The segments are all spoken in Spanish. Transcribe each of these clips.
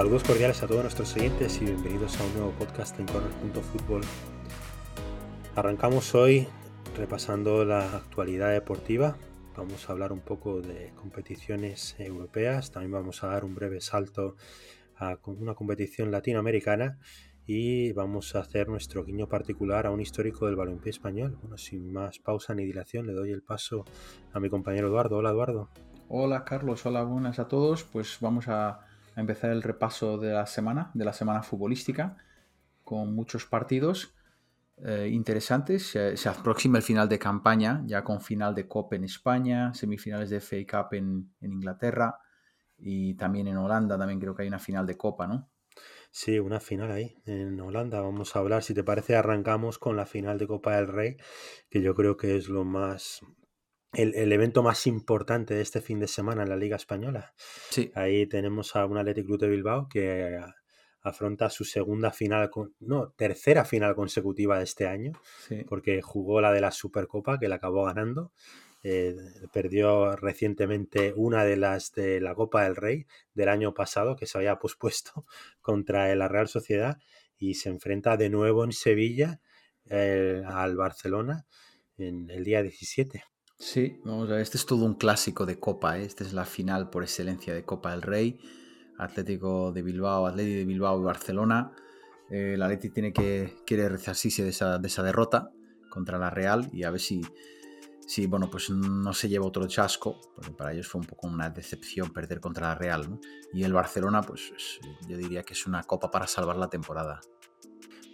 Saludos cordiales a todos nuestros oyentes y bienvenidos a un nuevo podcast en Corner.Fútbol. Arrancamos hoy repasando la actualidad deportiva. Vamos a hablar un poco de competiciones europeas. También vamos a dar un breve salto a una competición latinoamericana y vamos a hacer nuestro guiño particular a un histórico del balompié español. Bueno, sin más pausa ni dilación, le doy el paso a mi compañero Eduardo. Hola, Eduardo. Hola, Carlos. Hola, buenas a todos. Pues vamos a, empezar el repaso de la semana, de la semana futbolística, con muchos partidos eh, interesantes. Se, aproxima el final de campaña, ya con final de Copa en España, semifinales de FA Cup en, en Inglaterra y también en Holanda, también creo que hay una final de Copa, ¿no? Sí, una final ahí en Holanda. Vamos a hablar, si te parece, arrancamos con la final de Copa del Rey, que yo creo que es lo más el, evento más importante de este fin de semana en la Liga Española. Sí. Ahí tenemos a un Athletic Club de Bilbao que afronta su segunda final, no, tercera final consecutiva de este año, porque jugó la de la Supercopa, que la acabó ganando. Eh, perdió recientemente una de las de la Copa del Rey del año pasado, que se había pospuesto contra la Real Sociedad, y se enfrenta de nuevo en Sevilla eh, al Barcelona en el día 17. Sí, vamos a ver, este es todo un clásico de Copa, ¿eh? esta es la final por excelencia de Copa del Rey, Atlético de Bilbao, Atlético de Bilbao y Barcelona. Eh, el Atleti tiene que quiere resarcirse de esa, de esa derrota contra la Real y a ver si, si bueno, pues no se lleva otro chasco, porque para ellos fue un poco una decepción perder contra la Real. Y el Barcelona, pues yo diría que es una copa para salvar la temporada.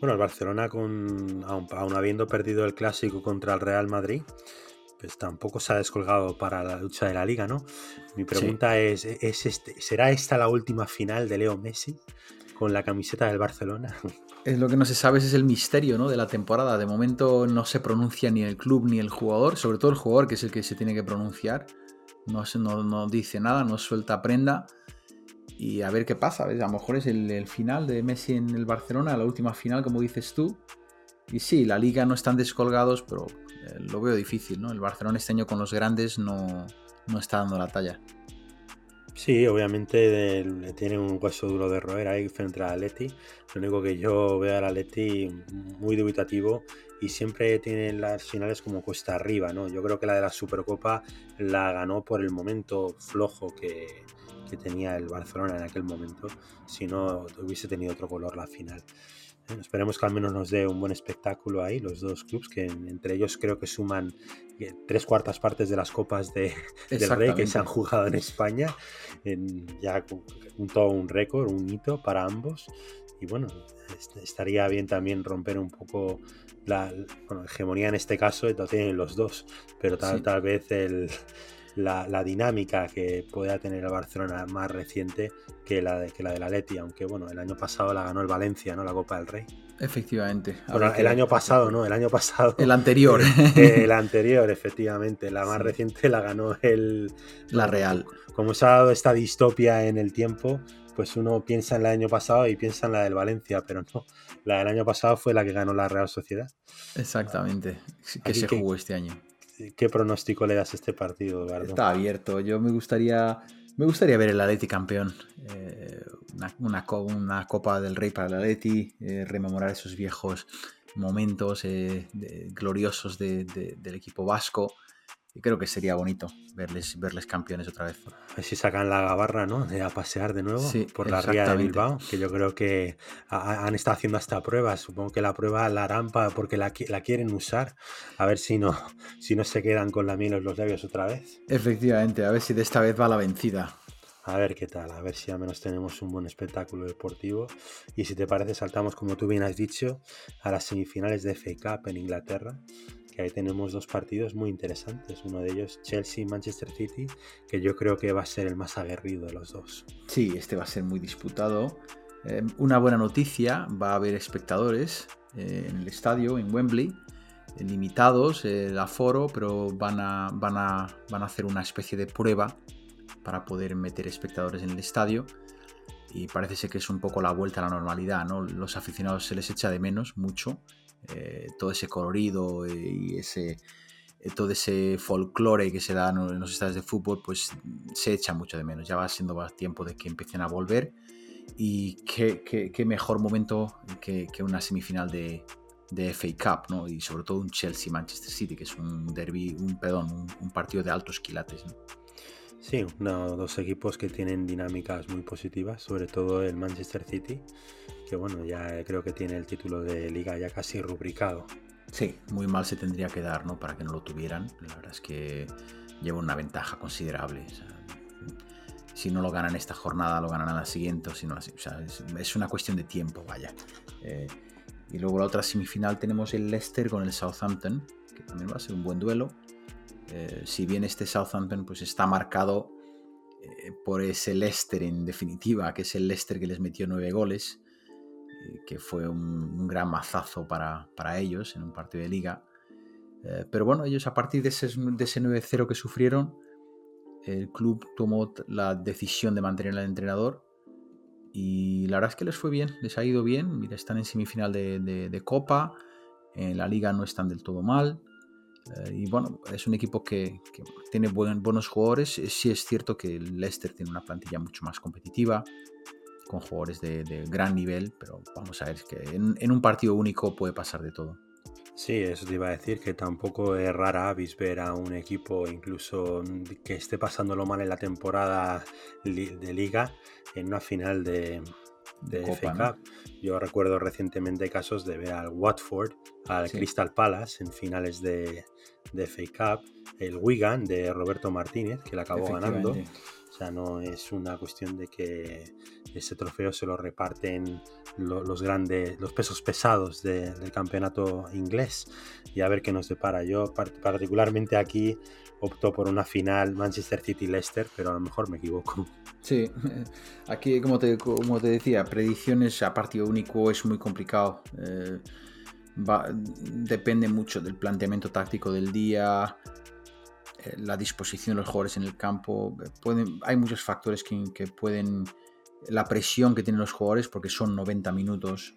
Bueno, el Barcelona, con, aún habiendo perdido el clásico contra el Real Madrid, pues tampoco se ha descolgado para la lucha de la liga, ¿no? Mi pregunta es, ¿es este, ¿será esta la última final de Leo Messi con la camiseta del Barcelona? Es lo que no se sabe, es el misterio ¿no? de la temporada. De momento no se pronuncia ni el club ni el jugador, sobre todo el jugador, que es el que se tiene que pronunciar. No, no, no dice nada, no suelta prenda. Y a ver qué pasa. A, a lo mejor es el, el, final de Messi en el Barcelona, la última final, como dices tú. Y sí, la liga no están descolgados, pero eh, lo veo difícil, ¿no? El Barcelona este año con los grandes no, está dando la talla. Sí, obviamente le tiene un hueso duro de roer ahí frente al Atleti. Lo único que yo veo al Atleti muy dubitativo y siempre tiene las finales como cuesta arriba, ¿no? Yo creo que la de la Supercopa la ganó por el momento flojo que tenía el Barcelona en aquel momento. Si no, hubiese tenido otro color la final. Esperemos que al menos nos dé un buen espectáculo ahí, los dos clubes, que entre ellos creo que suman eh, tres cuartas partes de las copas de, del Rey que se han jugado en España. En, ya un, todo un récord, un hito para ambos. Y bueno, estaría bien también romper un poco la hegemonía en este caso, lo tienen los dos, pero tal, tal vez el, la, dinámica que pueda tener el Barcelona más reciente que la de, que la de la Leti, aunque bueno, el año pasado la ganó el Valencia, ¿no? La Copa del Rey. Efectivamente. el año pasado, ¿no? El año pasado. El anterior. El, anterior, efectivamente. La más reciente la ganó el. La Real. Como se ha dado esta distopia en el tiempo, pues uno piensa en el año pasado y piensa en la del Valencia, pero no. La del año pasado fue la que ganó la Real Sociedad. Exactamente. Que se jugó este año. ¿Qué pronóstico le das a este partido, Eduardo? Está abierto. Yo me gustaría, me gustaría ver el Atleti campeón. Eh, una, una, Copa del Rey para el Atleti, eh, rememorar esos viejos momentos eh, gloriosos del equipo vasco creo que sería bonito verles, verles campeones otra vez. A ver si sacan la gabarra, ¿no? De a pasear de nuevo por la ría de Bilbao, que yo creo que han estado haciendo hasta pruebas. Supongo que la prueba la harán porque la, la, quieren usar. A ver si no, si no se quedan con la miel en los labios otra vez. Efectivamente, a ver si de esta vez va la vencida. A ver qué tal, a ver si al menos tenemos un buen espectáculo deportivo. Y si te parece, saltamos, como tú bien has dicho, a las semifinales de FA Cup en Inglaterra, que ahí tenemos dos partidos muy interesantes. Uno de ellos Chelsea-Manchester City, que yo creo que va a ser el más aguerrido de los dos. Sí, este va a ser muy disputado. Eh, una buena noticia, va a haber espectadores eh, en el estadio, en Wembley, eh, limitados el aforo, pero van a, van, a, van a hacer una especie de prueba para poder meter espectadores en el estadio y parece ser que es un poco la vuelta a la normalidad, ¿no? Los aficionados se les echa de menos mucho eh, todo ese colorido y ese, eh, todo ese folclore que se da en los estadios de fútbol, pues se echa mucho de menos. Ya va siendo más tiempo de que empiecen a volver. Y qué, mejor momento que, una semifinal de, de, FA Cup, ¿no? Y sobre todo un Chelsea-Manchester City, que es un derby, un, perdón, un, partido de altos quilates, Sí, dos equipos que tienen dinámicas muy positivas, sobre todo el Manchester City, que bueno, ya creo que tiene el título de liga ya casi rubricado. Sí, muy mal se tendría que dar, ¿no? Para que no lo tuvieran. La verdad es que lleva una ventaja considerable. si no lo ganan esta jornada, lo ganan a la siguiente. O si no, es, una cuestión de tiempo, vaya. Eh, y luego la otra semifinal tenemos el Leicester con el Southampton, que también va a ser un buen duelo. Eh, si bien este Southampton pues está marcado eh, por ese Leicester en definitiva, que es el Leicester que les metió nueve goles, que fue un, gran mazazo para, ellos en un partido de liga. pero bueno, ellos a partir de ese, de ese 9-0 que sufrieron, el club tomó la decisión de mantener al entrenador y la verdad es que les fue bien, les ha ido bien. Mira, están en semifinal de, de Copa, en la liga no están del todo mal. Eh, y bueno, es un equipo que, tiene buenos jugadores. Sí es cierto que el Leicester tiene una plantilla mucho más competitiva, con jugadores de, gran nivel, pero vamos a ver, que en, un partido único puede pasar de todo. Sí, eso te iba a decir, que tampoco es rara avis ver a un equipo incluso que esté pasándolo mal en la temporada de liga en una final de, de Cup. Yo recuerdo recientemente casos de ver al Watford, al Crystal Palace en finales de, de FA Cup, el Wigan de Roberto Martínez, que le acabó ganando. O sea, no es una cuestión de que ese trofeo se lo reparten los grandes, los pesos pesados del campeonato inglés y a ver qué nos depara. Yo particularmente aquí opto por una final Manchester City-Leicester, pero a lo mejor me equivoco. Sí, aquí como te, como te decía, predicciones a partido único es muy complicado. Eh, depende mucho del planteamiento táctico del día, eh, la disposición de los jugadores en el campo. Pueden, hay muchos factores que, pueden. La presión que tienen los jugadores, porque son 90 minutos,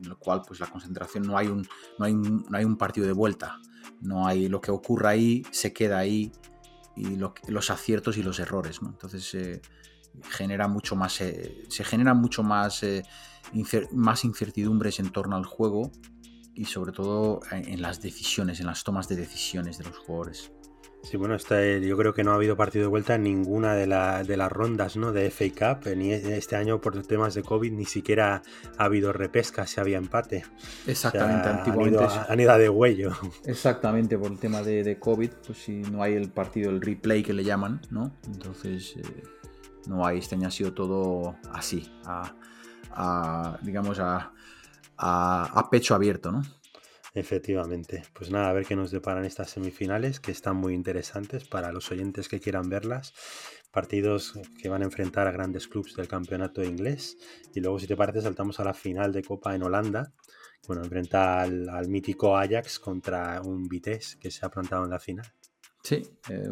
en lo cual pues la concentración no hay un, no hay un, no partido de vuelta. No hay lo que ocurra ahí, se queda ahí y los aciertos y los errores. Entonces eh, genera mucho más, eh, se generan mucho más incertidumbres en torno al juego y sobre todo en las decisiones, en las tomas de decisiones de los jugadores. Sí, bueno, yo creo que no ha habido partido de vuelta en ninguna de, de las rondas ¿no? de FA Cup. Ni e, este año, por temas de COVID, ni siquiera ha habido repesca si había empate. Exactamente, antiguamente. Han ido, a de huello. Exactamente, por el tema de, COVID, pues si no hay el partido, el replay que le llaman, ¿no? Entonces, eh, no hay. Este año ha sido todo así, a, digamos, a, a pecho abierto, ¿no? Efectivamente. Pues nada, a ver qué nos deparan estas semifinales, que están muy interesantes para los oyentes que quieran verlas. Partidos que van a enfrentar a grandes clubes del campeonato inglés. Y luego, si te parece, saltamos a la final de Copa en Holanda. Bueno, enfrenta al, mítico Ajax contra un Vitesse que se ha plantado en la final. Sí, eh,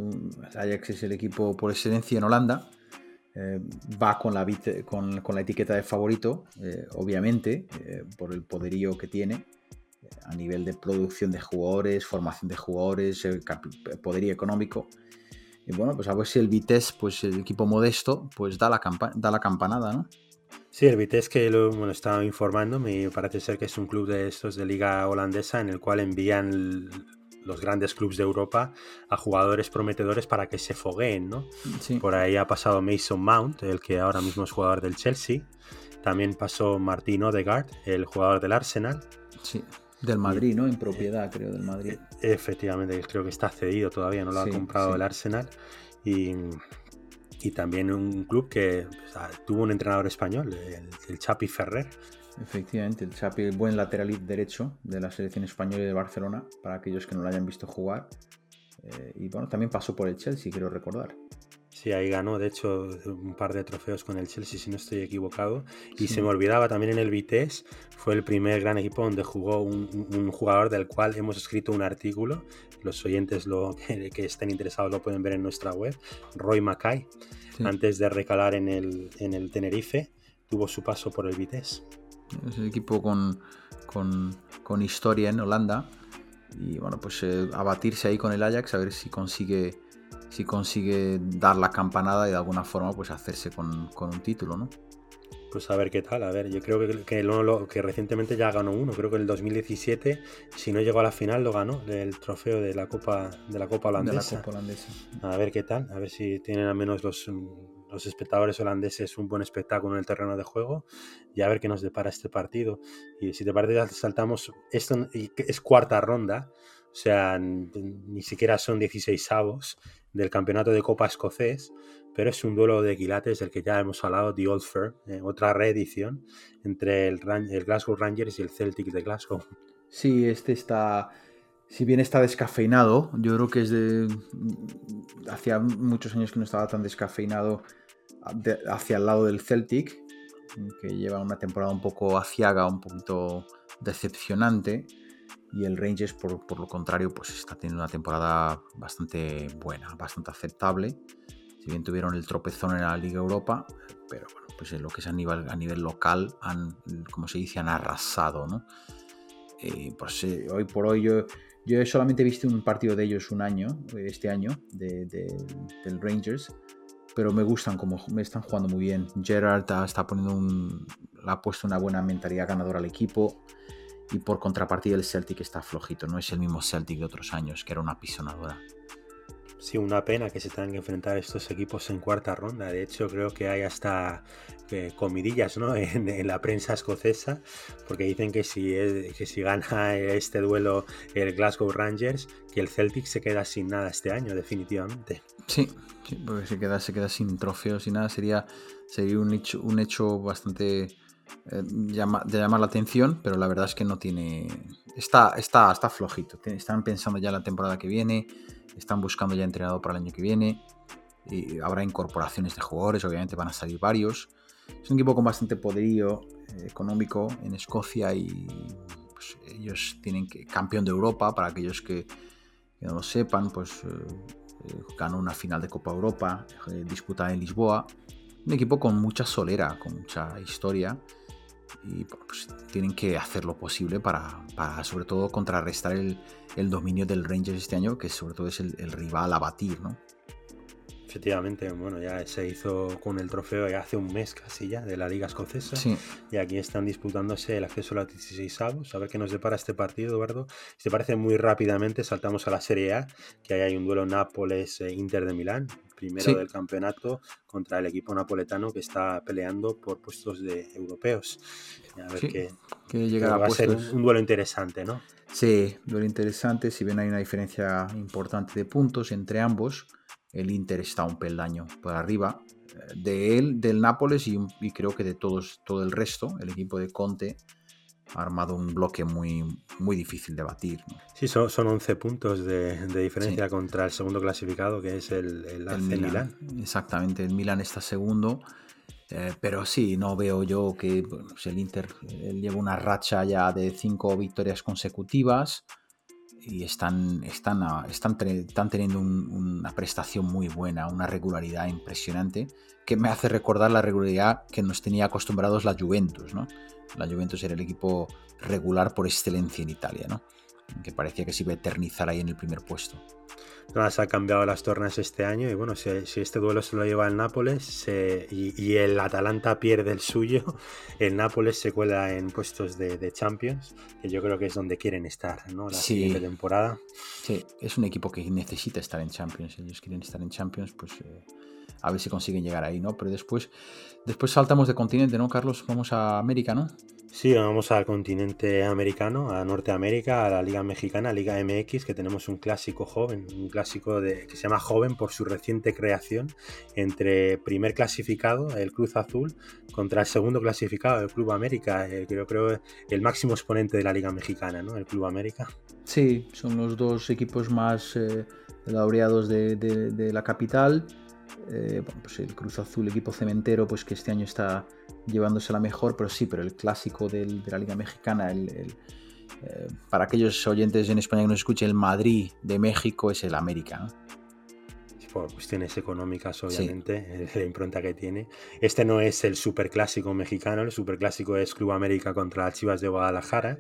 Ajax es el equipo por excelencia en Holanda. Eh, va con la, con, la etiqueta de favorito, eh, obviamente, por el poderío que tiene a nivel de producción de jugadores, formación de jugadores, poderío económico. Y bueno, pues a ver si el Vitesse, pues el equipo modesto, pues da la, da la campanada, ¿no? Sí, el Vitesse que lo bueno, estaba informando, me parece ser que es un club de estos de liga holandesa en el cual envían los grandes clubes de Europa a jugadores prometedores para que se fogueen, ¿no? Por ahí ha pasado Mason Mount, el que ahora mismo es jugador del Chelsea. También pasó Martín Odegaard, el jugador del Arsenal. Sí. Del Madrid, ¿no? En propiedad, creo, del Madrid. Efectivamente, creo que está cedido todavía, no lo ha comprado el Arsenal. Y, también un club que tuvo un entrenador español, el, Chapi Ferrer. Efectivamente, el Chapi, buen lateral derecho de la selección española de Barcelona, para aquellos que no lo hayan visto jugar. Eh, y bueno, también pasó por el Chelsea, quiero recordar. Sí, ahí ganó, de hecho, un par de trofeos con el Chelsea, si no estoy equivocado. Y se me olvidaba también en el Vitesse, fue el primer gran equipo donde jugó un, jugador del cual hemos escrito un artículo. Los oyentes lo, que, estén interesados lo pueden ver en nuestra web. Roy Mackay, antes de recalar en el, en el Tenerife, tuvo su paso por el Vitesse. Es el equipo con, con, historia en Holanda. Y bueno, pues eh, abatirse ahí con el Ajax, a ver si consigue si consigue dar la campanada y de alguna forma pues hacerse con, un título, ¿no? Pues a ver qué tal, a ver, yo creo que, que, lo, que recientemente ya ganó uno, creo que en el 2017, si no llegó a la final, lo ganó, el trofeo de la Copa, de la Copa Holandesa. De la Copa Holandesa. A ver qué tal, a ver si tienen al menos los, los espectadores holandeses un buen espectáculo en el terreno de juego y a ver qué nos depara este partido. Y si te parece, saltamos, esto es cuarta ronda, o sea, ni siquiera son 16 avos del campeonato de Copa Escocés, pero es un duelo de quilates del que ya hemos hablado, The Old Firm, eh, otra reedición entre el, el, Glasgow Rangers y el Celtic de Glasgow. Sí, este está, si bien está descafeinado, yo creo que es de... Hacía muchos años que no estaba tan descafeinado hacia el lado del Celtic, que lleva una temporada un poco aciaga, un poquito decepcionante. Y el Rangers, por, lo contrario, pues está teniendo una temporada bastante buena, bastante aceptable. Si bien tuvieron el tropezón en la Liga Europa, pero bueno, pues en lo que es a nivel, a nivel local, han, como se dice, han arrasado, ¿no? Eh, pues eh, hoy por hoy yo, yo solamente he visto un partido de ellos un año, este año, de, del Rangers, pero me gustan como me están jugando muy bien. Gerard está poniendo ha puesto una buena mentalidad ganadora al equipo y por contrapartida el Celtic está flojito, no es el mismo Celtic de otros años, que era una pisonadora. Sí, una pena que se tengan que enfrentar estos equipos en cuarta ronda. De hecho, creo que hay hasta eh, comidillas ¿no? en, la prensa escocesa, porque dicen que si, que si gana este duelo el Glasgow Rangers, que el Celtic se queda sin nada este año, definitivamente. Sí, porque se queda, se queda sin trofeos y nada. Sería, sería un, hecho, un hecho bastante eh, de llamar la atención, pero la verdad es que no tiene. Está, está, está flojito. Están pensando ya la temporada que viene están buscando ya entrenador para el año que viene. Y habrá incorporaciones de jugadores, obviamente van a salir varios. Es un equipo con bastante poderío eh, económico en Escocia y pues, ellos tienen que campeón de Europa para aquellos que, no lo sepan, pues eh, eh, ganó una final de Copa Europa disputada en Lisboa. Un equipo con mucha solera, con mucha historia y pues, tienen que hacer lo posible para, para sobre todo contrarrestar el, el, dominio del Rangers este año, que sobre todo es el, rival a batir, ¿no? Efectivamente, bueno, ya se hizo con el trofeo ya hace un mes casi ya de la Liga Escocesa. Sí. Y aquí están disputándose el acceso a los 16 avos. A ver qué nos depara este partido, Eduardo. Si te parece muy rápidamente, saltamos a la Serie A, que ahí hay un duelo Nápoles-Inter de Milán primero del campeonato contra el equipo napoletano que está peleando por puestos de europeos. A ver qué, va a ser un, duelo interesante, ¿no? Sí, duelo interesante. Si bien hay una diferencia importante de puntos entre ambos, el Inter está un peldaño por arriba eh, de él, del Nápoles y, y creo que de todos, todo el resto, el equipo de Conte ha armado un bloque muy, muy difícil de batir. Sí, son, son 11 puntos de, diferencia contra el segundo clasificado, que es el, el, Milan. Exactamente, el Milan está segundo. Eh, pero sí, no veo yo que pues, el Inter lleva una racha ya de cinco victorias consecutivas y están, están, están, están teniendo una prestación muy buena, una regularidad impresionante, que me hace recordar la regularidad que nos tenía acostumbrados la Juventus, ¿no? La Juventus era el equipo regular por excelencia en Italia, ¿no? Que parecía que se iba a eternizar ahí en el primer puesto. Nada, se ha cambiado las tornas este año y bueno, si, este duelo se lo lleva el Nápoles y, el Atalanta pierde el suyo, el Nápoles se cuela en puestos de, Champions, que yo creo que es donde quieren estar, ¿no? La siguiente temporada. Sí, es un equipo que necesita estar en Champions, ellos quieren estar en Champions, pues eh, a ver si consiguen llegar ahí, ¿no? Pero después, después saltamos de continente, ¿no, Carlos? Vamos a América, ¿no? Sí, vamos al continente americano, a Norteamérica, a la Liga Mexicana, Liga MX, que tenemos un clásico joven, un clásico de, que se llama joven por su reciente creación, entre primer clasificado, el Cruz Azul, contra el segundo clasificado, el Club América, eh, que yo creo el máximo exponente de la Liga Mexicana, ¿no? El Club América. Sí, son los dos equipos más eh, laureados de la capital eh, pues el Cruz Azul, equipo cementero, pues que este año está llevándose la mejor, pero sí, pero el clásico de la Liga Mexicana, el, eh, para aquellos oyentes en España que nos escuchen, el Madrid de México es el América. Por cuestiones económicas, obviamente, la impronta que tiene. Este no es el superclásico mexicano, el superclásico es Club América contra las Chivas de Guadalajara,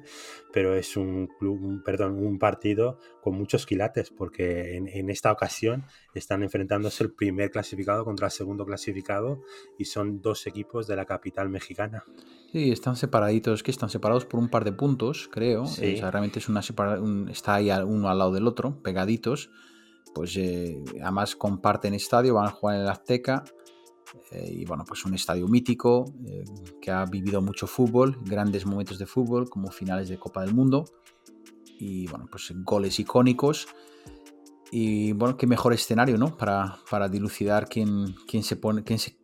pero es un club, perdón, un partido con muchos quilates, porque en, esta ocasión están enfrentándose el primer clasificado contra el segundo clasificado y son dos equipos de la capital mexicana. Sí, están separaditos, que están separados por un par de puntos, creo. realmente es una está ahí uno al lado del otro, pegaditos. Pues eh, además comparten estadio, van a jugar en el Azteca. Eh, y bueno, pues un estadio mítico eh, que ha vivido mucho fútbol, grandes momentos de fútbol, como finales de Copa del Mundo. Y bueno, pues goles icónicos. Y bueno, qué mejor escenario, ¿no? Para, para dilucidar quién, quién se pone, quién se,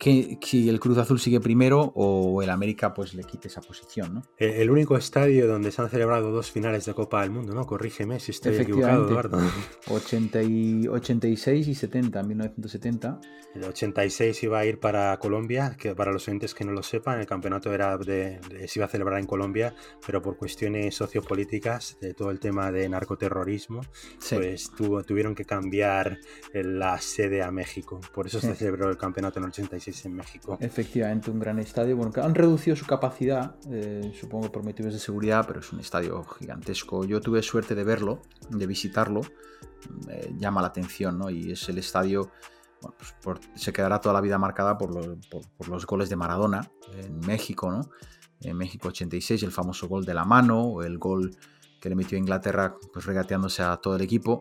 si el Cruz Azul sigue primero o el América pues le quite esa posición, ¿no? El único estadio donde se han celebrado dos finales de Copa del Mundo, ¿no? Corrígeme si estoy equivocado, Eduardo. 80 y, 86 y 70, 1970. El 86 iba a ir para Colombia, que para los oyentes que no lo sepan, el campeonato era de, se iba a celebrar en Colombia, pero por cuestiones sociopolíticas, de todo el tema de narcoterrorismo, pues tuvo, tuvieron que cambiar la sede a México. Por eso se celebró el campeonato en el 86 en México. Efectivamente, un gran estadio. Bueno, han reducido su capacidad, eh, supongo por motivos de seguridad, pero es un estadio gigantesco. Yo tuve suerte de verlo, de visitarlo. llama la atención, ¿no? Y es el estadio. Bueno, pues se quedará toda la vida marcada por, por, los goles de Maradona en México, ¿no? En México 86, el famoso gol de la mano, el gol que le metió a Inglaterra pues regateándose a todo el equipo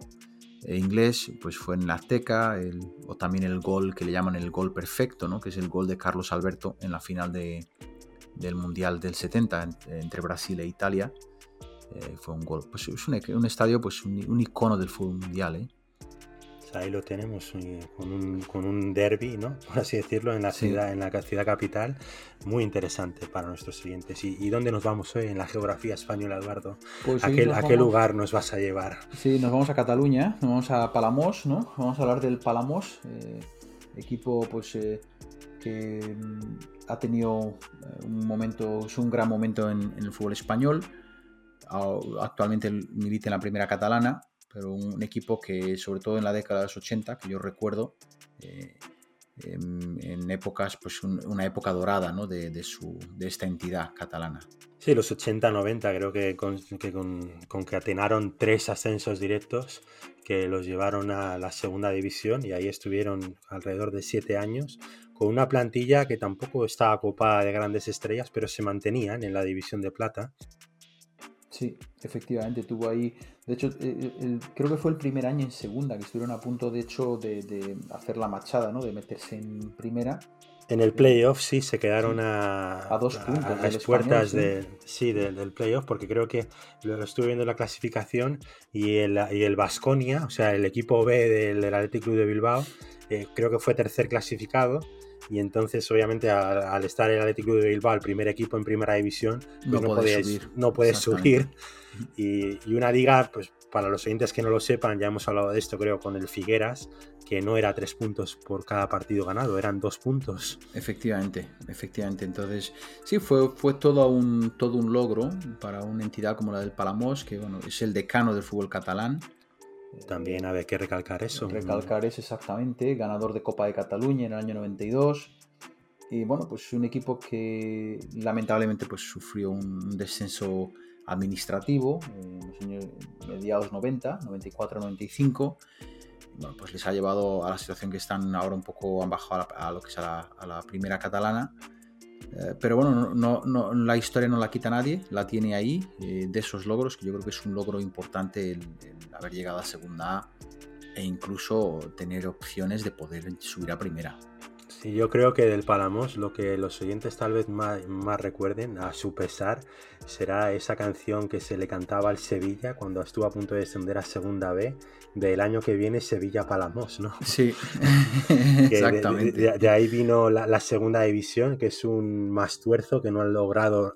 inglés, pues fue en la Azteca, o también el gol que le llaman el gol perfecto, ¿no? que es el gol de Carlos Alberto en la final del Mundial del 70 entre Brasil e Italia. Eh, fue un gol, pues es un, estadio, pues un, icono del fútbol mundial. ¿eh? Ahí lo tenemos con un, con un derby, ¿no? Por así decirlo, en la ciudad, en la ciudad capital, muy interesante para nuestros siguientes. ¿Y, dónde nos vamos hoy en la geografía española, Eduardo? Pues ¿A, qué, lugar nos vas a llevar? Sí, nos vamos a Cataluña, nos vamos a Palamos, ¿no? Vamos a hablar del Palamos, eh, equipo pues eh, que mm, ha tenido eh, un momento, es un gran momento en el fútbol español. Actualmente milita en la primera catalana, pero un, equipo que sobre todo en la década de los 80, que yo recuerdo, eh, en, épocas, pues una época dorada ¿no? de, su, de esta entidad catalana. Sí, los 80-90 creo que, con, que concatenaron tres ascensos directos que los llevaron a la segunda división y ahí estuvieron alrededor de siete años con una plantilla que tampoco estaba copada de grandes estrellas, pero se mantenían en la división de plata. Sí, efectivamente, tuvo ahí. De hecho, eh, eh, creo que fue el primer año en segunda, que estuvieron a punto, de hecho, de, hacer la machada, ¿no? De meterse en primera. En el playoff sí se quedaron a, a dos puntos. A, las puertas de, sí, del playoff, porque creo que lo, estuve viendo en la clasificación y el, y el Basconia, o sea, el equipo B del, del Athletic Club de Bilbao, eh, creo que fue tercer clasificado y entonces obviamente al, estar el Atlético de Bilbao, el primer equipo en primera división, pues no, puedes subir. No puedes subir. Y, una liga, pues para los oyentes que no lo sepan, ya hemos hablado de esto creo con el Figueras, que no era tres puntos por cada partido ganado, eran dos puntos. Efectivamente, efectivamente. Entonces, sí, fue, fue todo, un, todo un logro para una entidad como la del Palamos, que bueno, es el decano del fútbol catalán también hay que recalcar eso. Recalcar es exactamente, ganador de Copa de Cataluña en el año 92. Y bueno, pues un equipo que lamentablemente pues sufrió un descenso administrativo en los años mediados 90, 94-95. Bueno, pues les ha llevado a la situación que están ahora un poco han bajado a, lo que es a la primera catalana eh, pero bueno, no, la historia no la quita nadie, la tiene ahí, eh, de esos logros, que yo creo que es un logro importante el, haber llegado a segunda A e incluso tener opciones de poder subir a primera. Sí, yo creo que del Palamos lo que los oyentes tal vez más, más, recuerden, a su pesar, será esa canción que se le cantaba al Sevilla cuando estuvo a punto de descender a Segunda B del año que viene Sevilla-Palamos, ¿no? Sí, exactamente. De, ahí vino la, Segunda División, que es un mastuerzo que no han logrado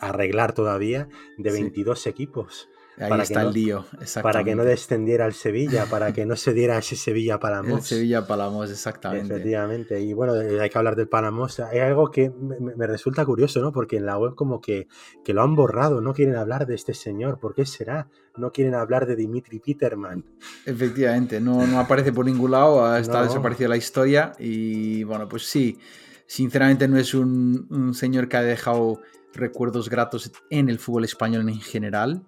arreglar todavía, de 22 equipos Ahí para está que el lío, para que no descendiera el Sevilla, para que no se diera ese Sevilla El Palamos. Sevilla Palamos, exactamente. Efectivamente, y bueno, eh, hay que hablar del Palamos. Hay algo que me, resulta curioso, ¿no? Porque en la web como que, que lo han borrado, no quieren hablar de este señor. ¿Por qué será? No quieren hablar de Dimitri Peterman. Efectivamente, no, no aparece por ningún lado, ha- está No. desaparecida la historia y bueno, pues sí, sinceramente no es un, un señor que ha dejado recuerdos gratos en el fútbol español en general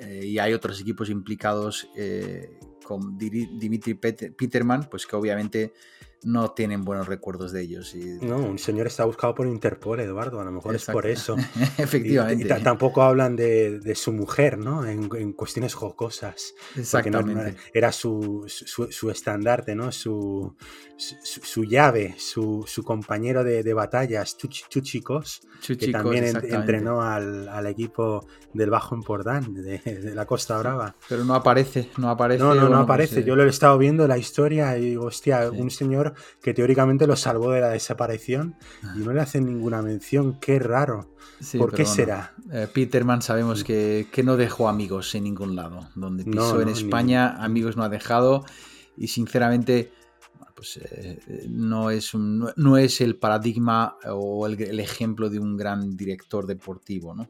eh, y hay otros equipos implicados eh, con Dimitri Pet- Peterman, pues que obviamente no tienen buenos recuerdos de ellos. Y, No, un señor está buscado por Interpol, Eduardo, a lo mejor es por eso. Efectivamente, Y, ta- tampoco hablan de, de su mujer, ¿no? En, en cuestiones jocosas. Porque no- no- exactamente. era su, su, su estandarte, ¿no? Su, su, su llave, su, su compañero de, de batallas, Chuchi- Chuchicos, que Chuchicos, también en- exactamente. entrenó al, al equipo del Bajo Empordán, de, de la Costa Brava. Pero no aparece, no aparece. No, no, no bueno, aparece. Yo lo he estado viendo la historia y hostia, Sí. un señor que teóricamente lo salvó de la desaparición y no le hacen ninguna mención. Qué raro. sí, ¿Por qué bueno. será? Eh, Peterman sabemos que, que no dejó amigos en ningún lado. Donde pisó no, en ni- España, amigos no ha dejado. Y sinceramente, pues eh, no, es un- no- no es el paradigma o el, el ejemplo de un gran director deportivo, ¿no?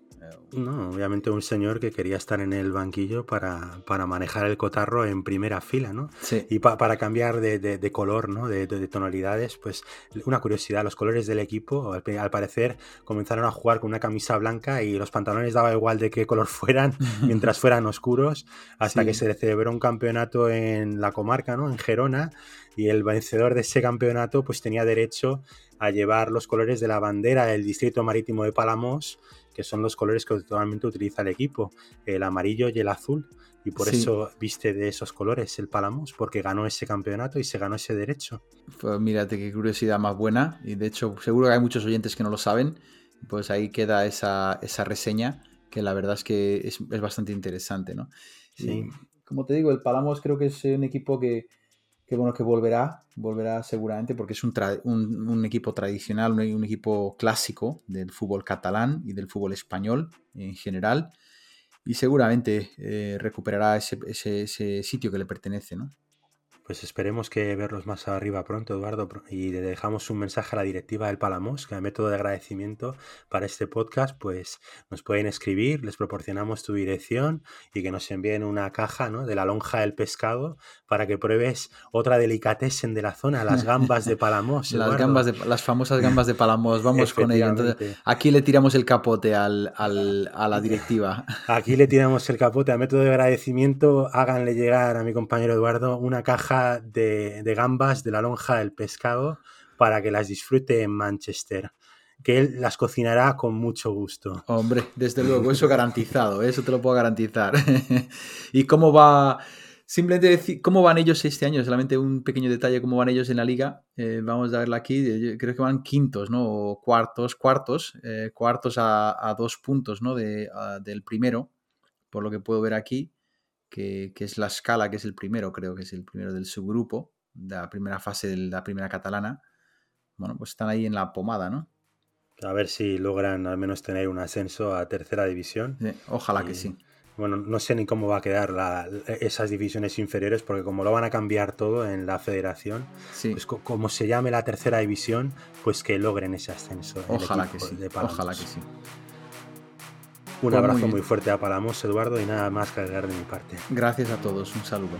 No, obviamente un señor que quería estar en el banquillo para, para manejar el cotarro en primera fila, ¿no? sí, Y pa- para cambiar de, de- de color, ¿no? De, de- de tonalidades, pues una curiosidad, los colores del equipo, al, al parecer comenzaron a jugar con una camisa blanca y los pantalones daba igual de qué color fueran, mientras fueran oscuros, hasta Sí. que se celebró un campeonato en la comarca, ¿no? En Gerona, y el vencedor de ese campeonato pues tenía derecho a llevar los colores de la bandera del distrito marítimo de Palamos, que son los colores que actualmente utiliza el equipo, el amarillo y el azul. Y por Sí. eso viste de esos colores el Palamos, porque ganó ese campeonato y se ganó ese derecho. pues mírate qué curiosidad más buena. Y de hecho, seguro que hay muchos oyentes que no lo saben. Pues ahí queda esa, esa reseña, que la verdad es que es, es bastante interesante, ¿no? Sí. Y, como te digo, el Palamos creo que es un equipo que, que, bueno, que volverá, volverá seguramente, porque es un, equipo tradicional, un, equipo clásico del fútbol catalán y del fútbol español en general. Y seguramente eh, recuperará ese, ese- ese sitio que le pertenece, ¿no? Pues esperemos que verlos más arriba pronto, Eduardo, y le dejamos un mensaje a la directiva del Palamos, que a método de agradecimiento para este podcast, pues nos pueden escribir, les proporcionamos tu dirección y que nos envíen una caja ¿no? de la lonja del pescado para que pruebes otra delicatessen de la zona, las gambas de Palamos. Las, gambas de, las famosas gambas de Palamos, vamos con ello. Entonces, aquí le tiramos el capote al, al- a la directiva. Aquí le tiramos el capote a método de agradecimiento. Háganle llegar a mi compañero Eduardo una caja de, gambas de la lonja del pescado para que las disfrute en Manchester. Que él las cocinará con mucho gusto. Hombre, desde luego, eso garantizado, ¿eh? eso te lo puedo garantizar. ¿Y cómo va? Simplemente decir, ¿cómo van ellos este año? Solamente un pequeño detalle, ¿cómo van ellos en la liga? Eh, vamos a verla aquí, eh, creo que van quintos, ¿no? O cuartos, cuartos, cuartos a, dos puntos, ¿no? Del primero, por lo que puedo ver aquí, que, que es la escala, que es el primero, creo que es el primero del subgrupo, de la primera fase de la primera catalana. Bueno, pues están ahí en la pomada, ¿no? A ver si logran al menos tener un ascenso a tercera división. Sí, ojalá que sí. Bueno, no sé ni cómo va a quedar la- esas divisiones inferiores, porque como lo van a cambiar todo en la federación, Sí. pues co- como se llame la tercera división, pues que logren ese ascenso. Ojalá que sí. de. Ojalá que sí. Un Pues muy abrazo bien. muy fuerte a Palamos, Eduardo, y nada más que agregar de mi parte. Gracias a todos. Un saludo.